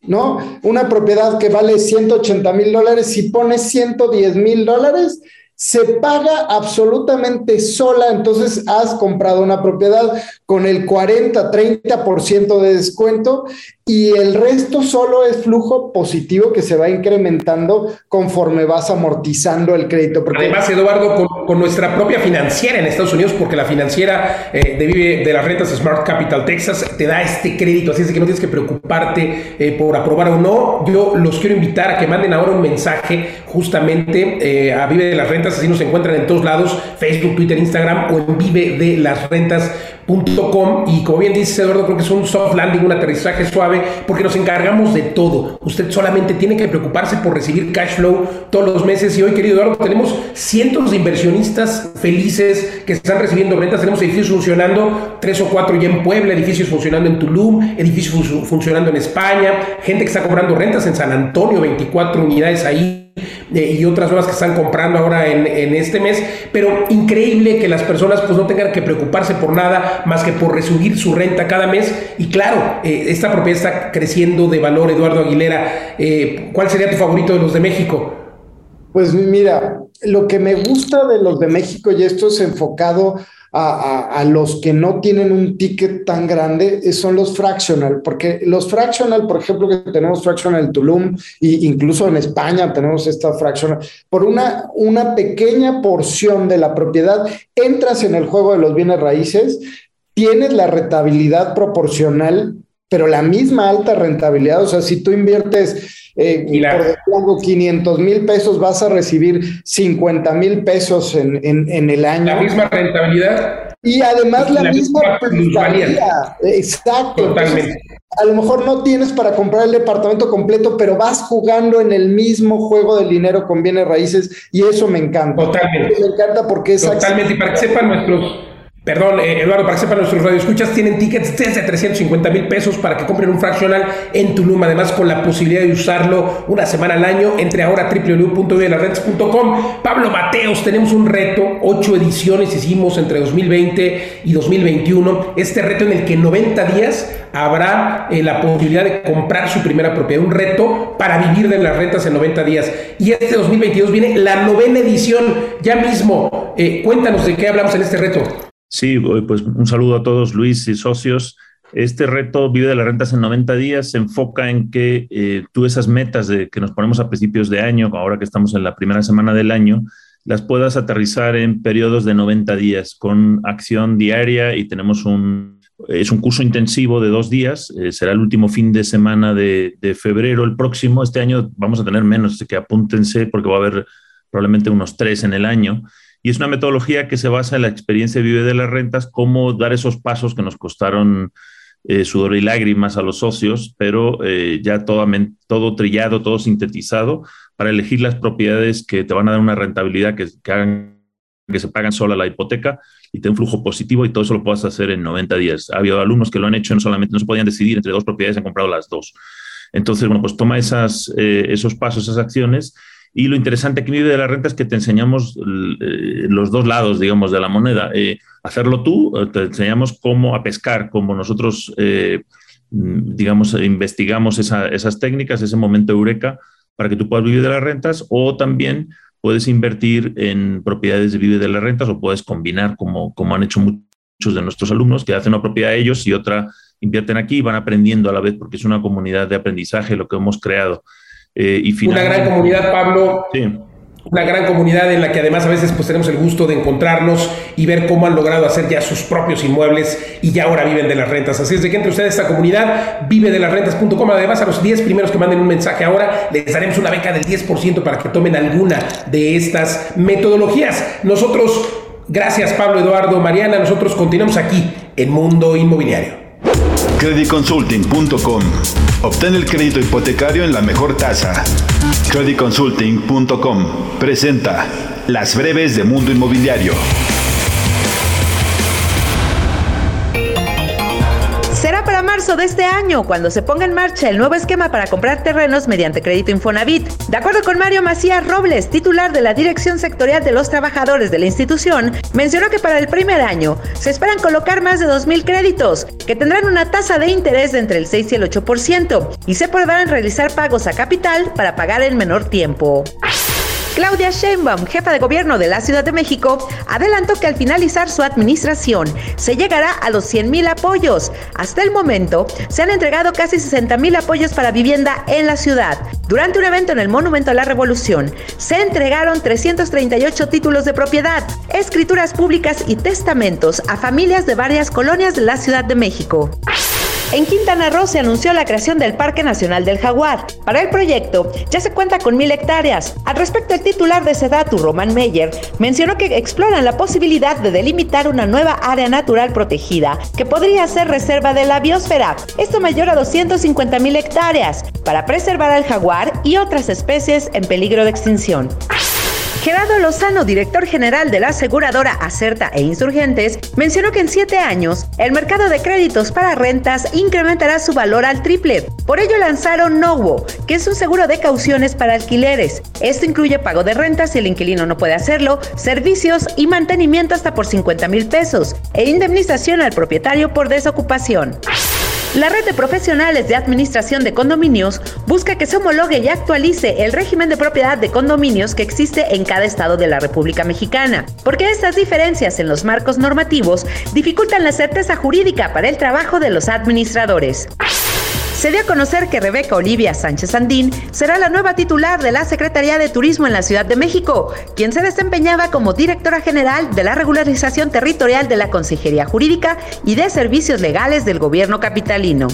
¿No? Una propiedad que vale 180 mil dólares, si pones 110 mil dólares, se paga absolutamente sola, entonces has comprado una propiedad con el 40, 30% de descuento y el resto solo es flujo positivo que se va incrementando conforme vas amortizando el crédito. Además, Eduardo, con, nuestra propia financiera en Estados Unidos, porque la financiera eh, de, de las rentas Smart Capital Texas te da este crédito, así es que no tienes que preocuparte eh, por aprobar o no. Yo los quiero invitar a que manden ahora un mensaje justamente eh, a Vive de las Rentas, así nos encuentran en todos lados, Facebook, Twitter, Instagram o en Vive de las Rentas Com, y como bien dice Eduardo, creo que es un soft landing, un aterrizaje suave, porque nos encargamos de todo. Usted solamente tiene que preocuparse por recibir cash flow todos los meses. Y hoy, querido Eduardo, tenemos cientos de inversionistas felices que están recibiendo rentas. Tenemos edificios funcionando, tres o cuatro ya en Puebla, edificios funcionando en Tulum, edificios funcionando en España, gente que está cobrando rentas en San Antonio, 24 unidades ahí y otras nuevas que están comprando ahora en, este mes, pero increíble que las personas pues no tengan que preocuparse por nada más que por resubir su renta cada mes. Y claro, eh, esta propiedad está creciendo de valor, Eduardo Aguilera, eh, ¿cuál sería tu favorito de los de México? Pues mira, lo que me gusta de los de México y esto es enfocado a, los que no tienen un ticket tan grande eh, son los fractional, porque los fractional, por ejemplo, que tenemos fractional Tulum e incluso en España tenemos esta fractional, por una, una pequeña porción de la propiedad entras en el juego de los bienes raíces, tienes la rentabilidad proporcional, pero la misma alta rentabilidad, o sea, si tú inviertes eh, por ejemplo, 500 mil pesos vas a recibir 50 mil pesos en, en, el año. La misma rentabilidad. Y además la, misma rentabilidad. Exacto. Totalmente. a lo mejor no tienes para comprar el departamento completo, pero vas jugando en el mismo juego del dinero con bienes raíces y eso me encanta. Totalmente. Me encanta porque es... Totalmente. Y para que sepan nuestros Perdón, eh, Eduardo, para que sepan nuestros radioescuchas, tienen tickets desde 350 mil pesos para que compren un fractional en Tulum, además con la posibilidad de usarlo una semana al año. Entre ahora a www.vivelasrentas.com. Pablo Mateos, tenemos un reto, ocho ediciones hicimos entre 2020 y 2021. Este reto en el que en 90 días habrá eh, la posibilidad de comprar su primera propiedad, un reto para vivir de las rentas en 90 días. Y este 2022 viene la novena edición, ya mismo. Eh, cuéntanos de qué hablamos en este reto. Sí, pues un saludo a todos, Luis y socios. Este reto Vive de las Rentas en 90 días se enfoca en que eh, tú esas metas de, que nos ponemos a principios de año, ahora que estamos en la primera semana del año, las puedas aterrizar en periodos de 90 días con acción diaria y tenemos un, es un curso intensivo de dos días, eh, será el último fin de semana de, de, febrero, el próximo, este año vamos a tener menos, así que apúntense porque va a haber probablemente unos tres en el año. Y es una metodología que se basa en la experiencia Vive de las Rentas, cómo dar esos pasos que nos costaron eh, sudor y lágrimas a los socios, pero eh, ya todo, todo trillado, todo sintetizado, para elegir las propiedades que te van a dar una rentabilidad que, que se pagan sola la hipoteca y te un flujo positivo y todo eso lo puedes hacer en 90 días. Ha habido alumnos que lo han hecho, no solamente no se podían decidir entre dos propiedades, han comprado las dos. Entonces, bueno, pues toma esas, eh, esos pasos, esas acciones y lo interesante aquí Vive de la Renta es que te enseñamos eh, los dos lados, digamos, de la moneda. Eh, hacerlo tú, eh, te enseñamos cómo a pescar, cómo nosotros, digamos, investigamos esas técnicas, ese momento eureka, para que tú puedas vivir de las rentas o también puedes invertir en propiedades de Vive de las Rentas o puedes combinar, como, como han hecho muchos de nuestros alumnos, que hacen una propiedad ellos y otra invierten aquí y van aprendiendo a la vez, porque es una comunidad de aprendizaje lo que hemos creado. Eh, y una gran comunidad, Pablo. Una gran comunidad en la que además a veces pues tenemos el gusto de encontrarnos y ver cómo han logrado hacer ya sus propios inmuebles y ya ahora viven de las rentas. Así es de que entre ustedes esta comunidad, vive de las rentas.com. Además, a los 10 primeros que manden un mensaje ahora, les daremos una beca del 10% para que tomen alguna de estas metodologías. Nosotros, gracias Pablo, Eduardo, Mariana, nosotros continuamos aquí en Mundo Inmobiliario. Creditconsulting.com. Obtén el crédito hipotecario en la mejor tasa. Creditconsulting.com presenta Las breves de Mundo Inmobiliario. Para marzo de este año cuando se ponga en marcha el nuevo esquema para comprar terrenos mediante crédito Infonavit. De acuerdo con Mario Macías Robles, titular de la Dirección Sectorial de los Trabajadores de la institución, mencionó que para el primer año se esperan colocar más de 2.000 créditos, que tendrán una tasa de interés de entre el 6 y el 8%, y se podrán realizar pagos a capital para pagar en menor tiempo. Claudia Sheinbaum, jefa de gobierno de la Ciudad de México, adelantó que al finalizar su administración se llegará a los 100 mil apoyos. Hasta el momento se han entregado casi 60 mil apoyos para vivienda en la ciudad. Durante un evento en el Monumento a la Revolución se entregaron 338 títulos de propiedad, escrituras públicas y testamentos a familias de varias colonias de la Ciudad de México. En Quintana Roo se anunció la creación del Parque Nacional del Jaguar. Para el proyecto ya se cuenta con mil hectáreas. Al respecto, el titular de Sedatu, Roman Meyer, mencionó que exploran la posibilidad de delimitar una nueva área natural protegida que podría ser reserva de la biosfera. Esto mayor a 250 mil hectáreas para preservar al jaguar y otras especies en peligro de extinción. Gerardo Lozano, director general de la aseguradora Acerta e Insurgentes, mencionó que en siete años el mercado de créditos para rentas incrementará su valor al triple. Por ello lanzaron Novo, que es un seguro de cauciones para alquileres. Esto incluye pago de rentas si el inquilino no puede hacerlo, servicios y mantenimiento hasta por 50 mil pesos e indemnización al propietario por desocupación. La red de profesionales de administración de condominios busca que se homologue y actualice el régimen de propiedad de condominios que existe en cada estado de la República Mexicana, porque estas diferencias en los marcos normativos dificultan la certeza jurídica para el trabajo de los administradores. Se dio a conocer que Rebeca Olivia Sánchez Andín será la nueva titular de la Secretaría de Turismo en la Ciudad de México, quien se desempeñaba como directora general de la regularización territorial de la Consejería Jurídica y de Servicios Legales del Gobierno Capitalino.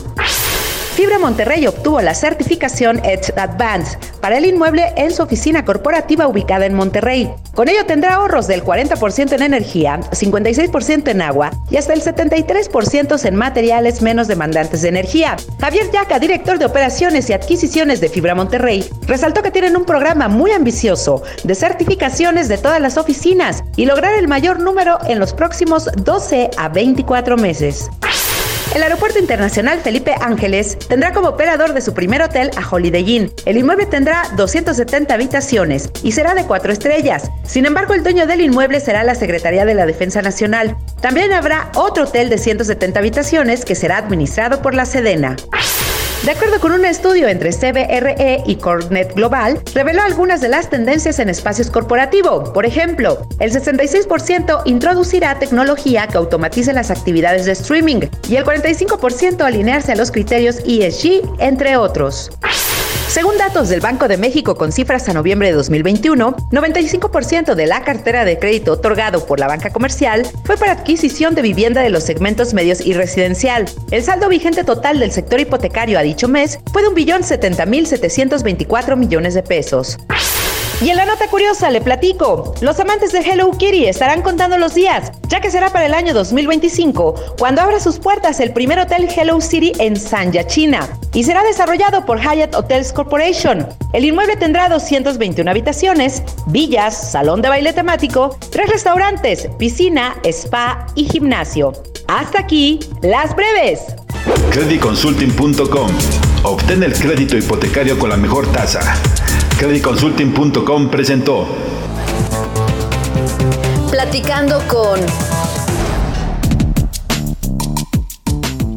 Fibra Monterrey obtuvo la certificación Edge Advance para el inmueble en su oficina corporativa ubicada en Monterrey. Con ello tendrá ahorros del 40% en energía, 56% en agua y hasta el 73% en materiales menos demandantes de energía. Javier Yaca, director de operaciones y adquisiciones de Fibra Monterrey, resaltó que tienen un programa muy ambicioso de certificaciones de todas las oficinas y lograr el mayor número en los próximos 12 a 24 meses. El Aeropuerto Internacional Felipe Ángeles tendrá como operador de su primer hotel a Holiday Inn. El inmueble tendrá 270 habitaciones y será de cuatro estrellas. Sin embargo, el dueño del inmueble será la Secretaría de la Defensa Nacional. También habrá otro hotel de 170 habitaciones que será administrado por la Sedena. De acuerdo con un estudio entre CBRE y Cornet Global, reveló algunas de las tendencias en espacios corporativos. Por ejemplo, el 66% introducirá tecnología que automatice las actividades de streaming y el 45% alinearse a los criterios ESG, entre otros. Según datos del Banco de México con cifras a noviembre de 2021, 95% de la cartera de crédito otorgado por la banca comercial fue para adquisición de vivienda de los segmentos medios y residencial. El saldo vigente total del sector hipotecario a dicho mes fue de 1.724 millones de pesos. Y en la nota curiosa le platico, los amantes de Hello Kitty estarán contando los días, ya que será para el año 2025 cuando abra sus puertas el primer hotel Hello City en Sanya, China, y será desarrollado por Hyatt Hotels Corporation. El inmueble tendrá 221 habitaciones, villas, salón de baile temático, tres restaurantes, piscina, spa y gimnasio. Hasta aquí, las breves. Creditconsulting.com. Obtén el crédito hipotecario con la mejor tasa. Creditconsulting.com presentó. Platicando con...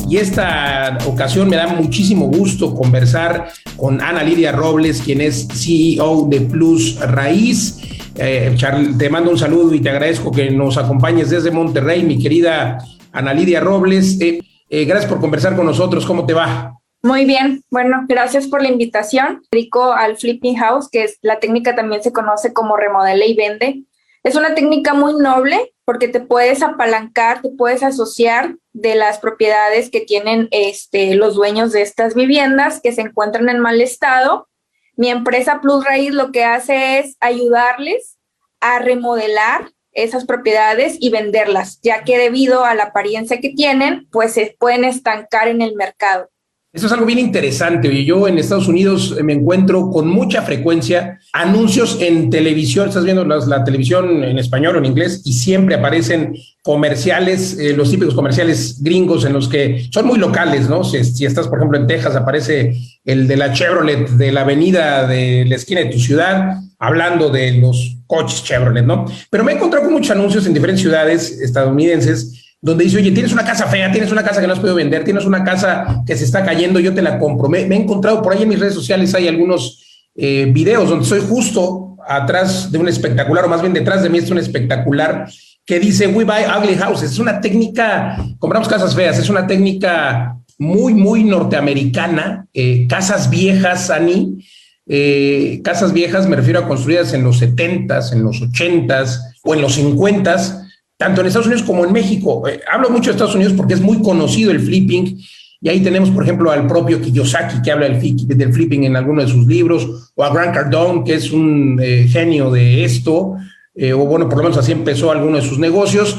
Y esta ocasión me da muchísimo gusto conversar con Ana Lidia Robles, quien es CEO de Plus Raíz. Eh, te mando un saludo y te agradezco que nos acompañes desde Monterrey, mi querida Ana Lidia Robles. Eh, eh, gracias por conversar con nosotros. ¿Cómo te va? Muy bien, bueno, gracias por la invitación. Dedico al flipping house, que es la técnica también se conoce como remodela y vende. Es una técnica muy noble porque te puedes apalancar, te puedes asociar de las propiedades que tienen este, los dueños de estas viviendas que se encuentran en mal estado. Mi empresa Plus Raíz lo que hace es ayudarles a remodelar esas propiedades y venderlas, ya que debido a la apariencia que tienen, pues se pueden estancar en el mercado. Eso es algo bien interesante. Oye, yo en Estados Unidos me encuentro con mucha frecuencia anuncios en televisión. Estás viendo la televisión en español o en inglés y siempre aparecen comerciales, eh, los típicos comerciales gringos en los que son muy locales, ¿no? Si, estás, por ejemplo, en Texas, aparece el de la Chevrolet de la avenida de la esquina de tu ciudad, hablando de los coches Chevrolet, ¿no? Pero me he encontrado con muchos anuncios en diferentes ciudades estadounidenses donde dice, oye, tienes una casa fea, tienes una casa que no has podido vender, tienes una casa que se está cayendo, yo te la compro. Me, he encontrado por ahí en mis redes sociales, hay algunos eh, videos donde soy justo atrás de un espectacular, o más bien detrás de mí es un espectacular que dice, we buy ugly houses. Es una técnica, compramos casas feas, es una técnica muy, muy norteamericana, eh, casas viejas, Ani, eh, casas viejas, me refiero a construidas en los 70s, en los 80s o en los 50s, tanto en Estados Unidos como en México. Eh, hablo mucho de Estados Unidos porque es muy conocido el flipping. Y ahí tenemos, por ejemplo, al propio Kiyosaki, que habla del, flipping en alguno de sus libros, o a Grant Cardone, que es un eh, genio de esto, eh, o bueno, por lo menos así empezó alguno de sus negocios.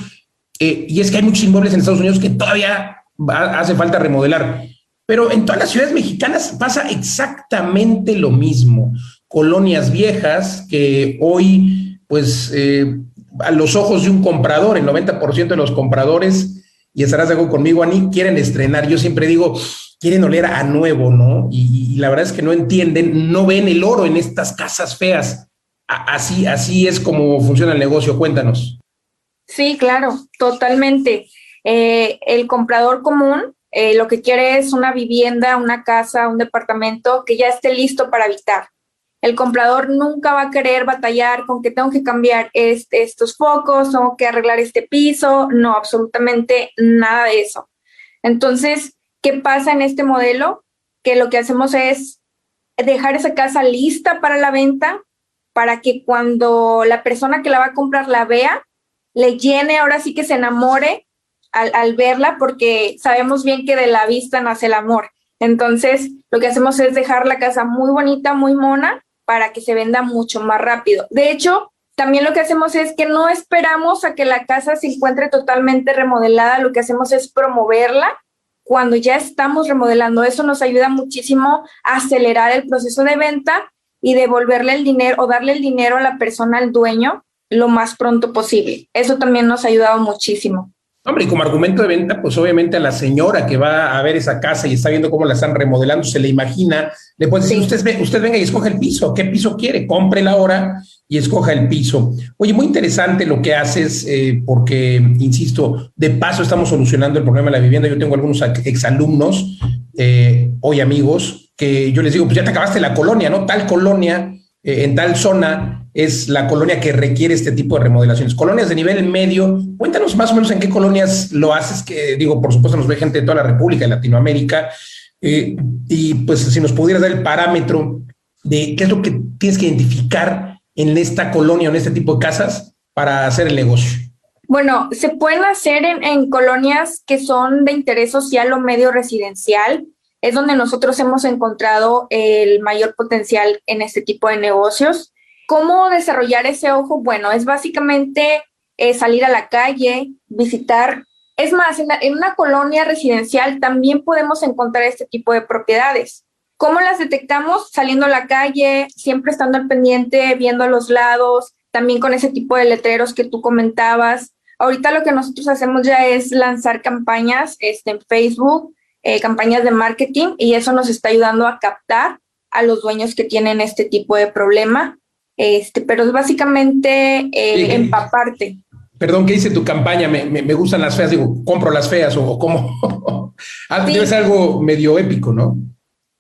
y es que hay muchos inmuebles en Estados Unidos que todavía hace falta remodelar. Pero en todas las ciudades mexicanas pasa exactamente lo mismo. Colonias viejas que hoy, pues, a los ojos de un comprador, el 90% de los compradores, y estarás de acuerdo conmigo, Ani, quieren estrenar. Yo siempre digo, quieren oler a nuevo, ¿no? Y, la verdad es que no entienden, no ven el oro en estas casas feas. así, así es como funciona el negocio. Cuéntanos. Sí, claro, totalmente. Eh, el comprador común eh, lo que quiere es una vivienda, una casa, un departamento que ya esté listo para habitar. El comprador nunca va a querer batallar con que tengo que cambiar estos focos, tengo que arreglar este piso, no, absolutamente nada de eso. Entonces, ¿qué pasa en este modelo? Que lo que hacemos es dejar esa casa lista para la venta, para que cuando la persona que la va a comprar la vea, le llene, ahora sí que se enamore al, verla, porque sabemos bien que de la vista nace el amor. Entonces, lo que hacemos es dejar la casa muy bonita, muy mona, para que se venda mucho más rápido. De hecho, también lo que hacemos es que no esperamos a que la casa se encuentre totalmente remodelada, lo que hacemos es promoverla cuando ya estamos remodelando. Eso nos ayuda muchísimo a acelerar el proceso de venta y devolverle el dinero o darle el dinero a la persona, al dueño, lo más pronto posible. Eso también nos ha ayudado muchísimo. Hombre, y como argumento de venta, pues obviamente a la señora que va a ver esa casa y está viendo cómo la están remodelando, se le imagina, le puede decir, usted, usted venga y escoge el piso, ¿qué piso quiere? Cómprela ahora y escoja el piso. Oye, muy interesante lo que haces, eh, porque, insisto, de paso estamos solucionando el problema de la vivienda. Yo tengo algunos exalumnos, eh, hoy amigos, que yo les digo, pues ya te acabaste la colonia, ¿no? Tal colonia, eh, en tal zona, es la colonia que requiere este tipo de remodelaciones. Colonias de nivel medio, cuéntanos más o menos en qué colonias lo haces, que digo, por supuesto nos ve gente de toda la República y Latinoamérica, eh, y pues si nos pudieras dar el parámetro de qué es lo que tienes que identificar en esta colonia en este tipo de casas para hacer el negocio. Bueno, se pueden hacer en colonias que son de interés social o medio residencial, es donde nosotros hemos encontrado el mayor potencial en este tipo de negocios. ¿Cómo desarrollar ese ojo? Bueno, es básicamente eh, salir a la calle, visitar. Es más, en, una colonia residencial también podemos encontrar este tipo de propiedades. ¿Cómo las detectamos? Saliendo a la calle, siempre estando al pendiente, viendo a los lados, también con ese tipo de letreros que tú comentabas. Ahorita lo que nosotros hacemos ya es lanzar campañas este, en Facebook, eh, campañas de marketing, y eso nos está ayudando a captar a los dueños que tienen este tipo de problema este, pero es básicamente eh, empaparte. Perdón, ¿qué dice tu campaña? Me, me, gustan las feas, digo, compro las feas o cómo. Ah, debe ser algo medio épico, ¿no?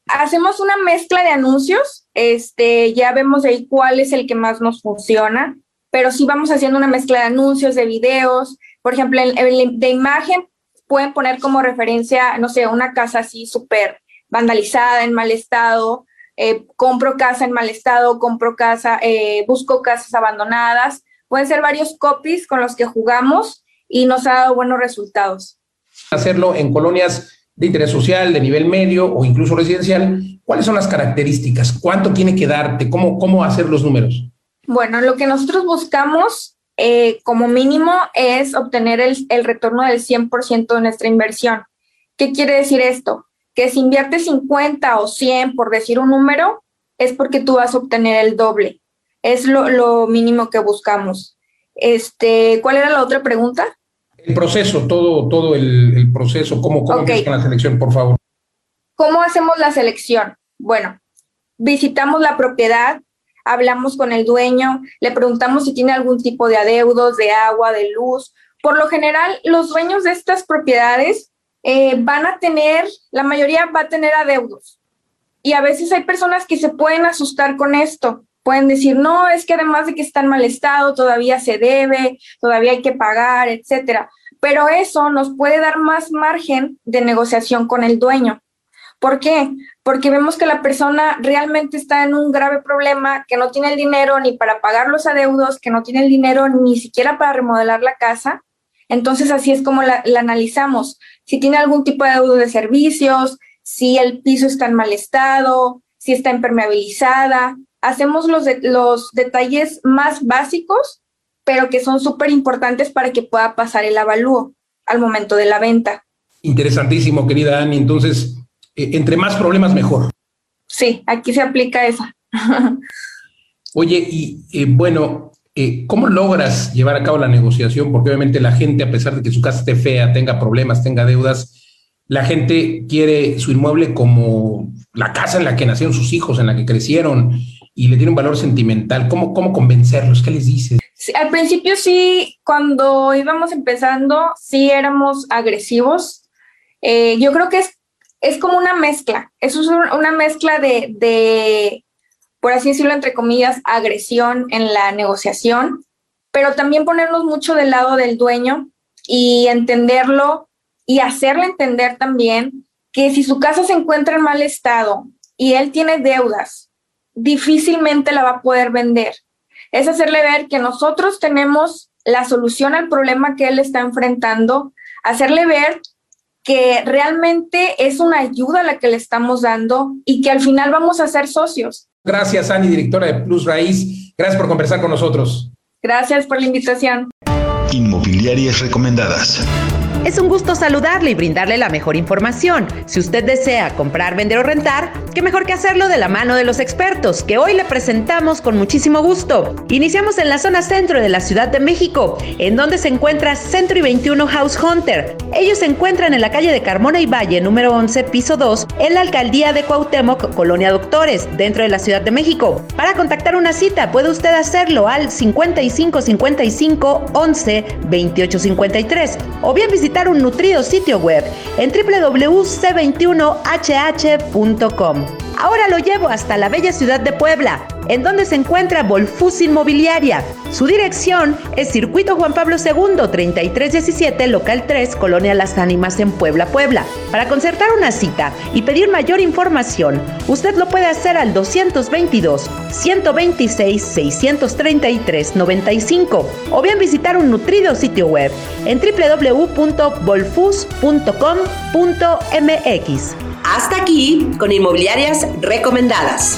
Hacemos una mezcla de anuncios, este, ya vemos ahí cuál es el que más nos funciona, pero sí vamos haciendo una mezcla de anuncios, de videos, por ejemplo, de imagen pueden poner como referencia, no sé, una casa así súper vandalizada, en mal estado, eh, compro casa en mal estado, compro casa, eh, busco casas abandonadas. Pueden ser varios copies con los que jugamos y nos ha dado buenos resultados. Hacerlo en colonias de interés social, de nivel medio o incluso residencial, ¿cuáles son las características? ¿Cuánto tiene que darte? ¿Cómo, cómo hacer los números? Bueno, lo que nosotros buscamos eh, como mínimo es obtener el, el retorno del 100% de nuestra inversión. ¿Qué quiere decir esto? Que si inviertes 50 o 100, por decir un número, es porque tú vas a obtener el doble. Es lo, lo mínimo que buscamos. Este, ¿Cuál era la otra pregunta? El proceso, todo, todo el, el proceso, ¿cómo, cómo la selección, por favor? ¿Cómo hacemos la selección? Bueno, visitamos la propiedad, hablamos con el dueño, le preguntamos si tiene algún tipo de adeudos de agua, de luz. Por lo general, los dueños de estas propiedades eh, van a tener, la mayoría va a tener adeudos. Y a veces hay personas que se pueden asustar con esto. Pueden decir, no, es que además de que está en mal estado, todavía se debe, todavía hay que pagar, etcétera. Pero eso nos puede dar más margen de negociación con el dueño. ¿Por qué? Porque vemos que la persona realmente está en un grave problema, que no tiene el dinero ni para pagar los adeudos, que no tiene el dinero ni siquiera para remodelar la casa. Entonces así es como la, la analizamos. Si tiene algún tipo de adeudo de servicios, si el piso está en mal estado, si está impermeabilizada. Hacemos los, de- los detalles más básicos, pero que son súper importantes para que pueda pasar el avalúo al momento de la venta. Interesantísimo, querida Ani. Entonces, eh, entre más problemas, mejor. Sí, aquí se aplica esa. Oye, y eh, bueno, eh, ¿cómo logras llevar a cabo la negociación? Porque obviamente la gente, a pesar de que su casa esté fea, tenga problemas, tenga deudas, la gente quiere su inmueble como la casa en la que nacieron sus hijos, en la que crecieron y le tiene un valor sentimental. ¿Cómo, cómo convencerlos? ¿Qué les dices? Al principio sí, cuando íbamos empezando, sí éramos agresivos. Eh, yo creo que es, es como una mezcla, es un- una mezcla de, de, por así decirlo, entre comillas, agresión en la negociación, pero también ponernos mucho del lado del dueño y entenderlo y hacerle entender también que si su casa se encuentra en mal estado y él tiene deudas, difícilmente la va a poder vender es hacerle ver que nosotros tenemos la solución al problema que él está enfrentando, hacerle ver que realmente es una ayuda la que le estamos dando y que al final vamos a ser socios. Gracias, Ani, directora de Plus Raíz. Gracias por conversar con nosotros. Gracias por la invitación. Inmobiliarias recomendadas. Es un gusto saludarle y brindarle la mejor información. Si usted desea comprar, vender o rentar, qué mejor que hacerlo de la mano de los expertos, que hoy le presentamos con muchísimo gusto. Iniciamos en la zona centro de la Ciudad de México, en donde se encuentra Centro y 21 House Hunter. Ellos se encuentran en la calle de Carmona y Valle, número 11, piso 2, en la alcaldía de Cuauhtémoc, Colonia Doctores, dentro de la Ciudad de México. Para contactar una cita, puede usted hacerlo al 55 55 11 28 53 o bien visitar un nutrido sitio web en www.c21hh.com. Ahora lo llevo hasta la bella ciudad de Puebla, en donde se encuentra Volfus Inmobiliaria. Su dirección es Circuito Juan Pablo II, 3317, local 3, Colonia Las Ánimas en Puebla, Puebla. Para concertar una cita y pedir mayor información, usted lo puede hacer al 222 126 633 95 o bien visitar un nutrido sitio web en www.volfus.com.mx. Hasta aquí con inmobiliarias recomendadas.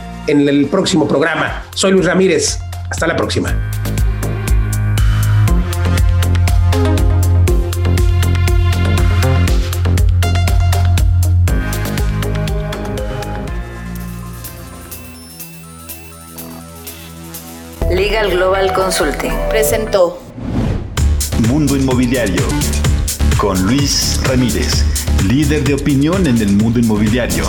en el próximo programa. Soy Luis Ramírez. Hasta la próxima. Legal Global Consulting. Presentó. Mundo Inmobiliario con Luis Ramírez, líder de opinión en el mundo inmobiliario.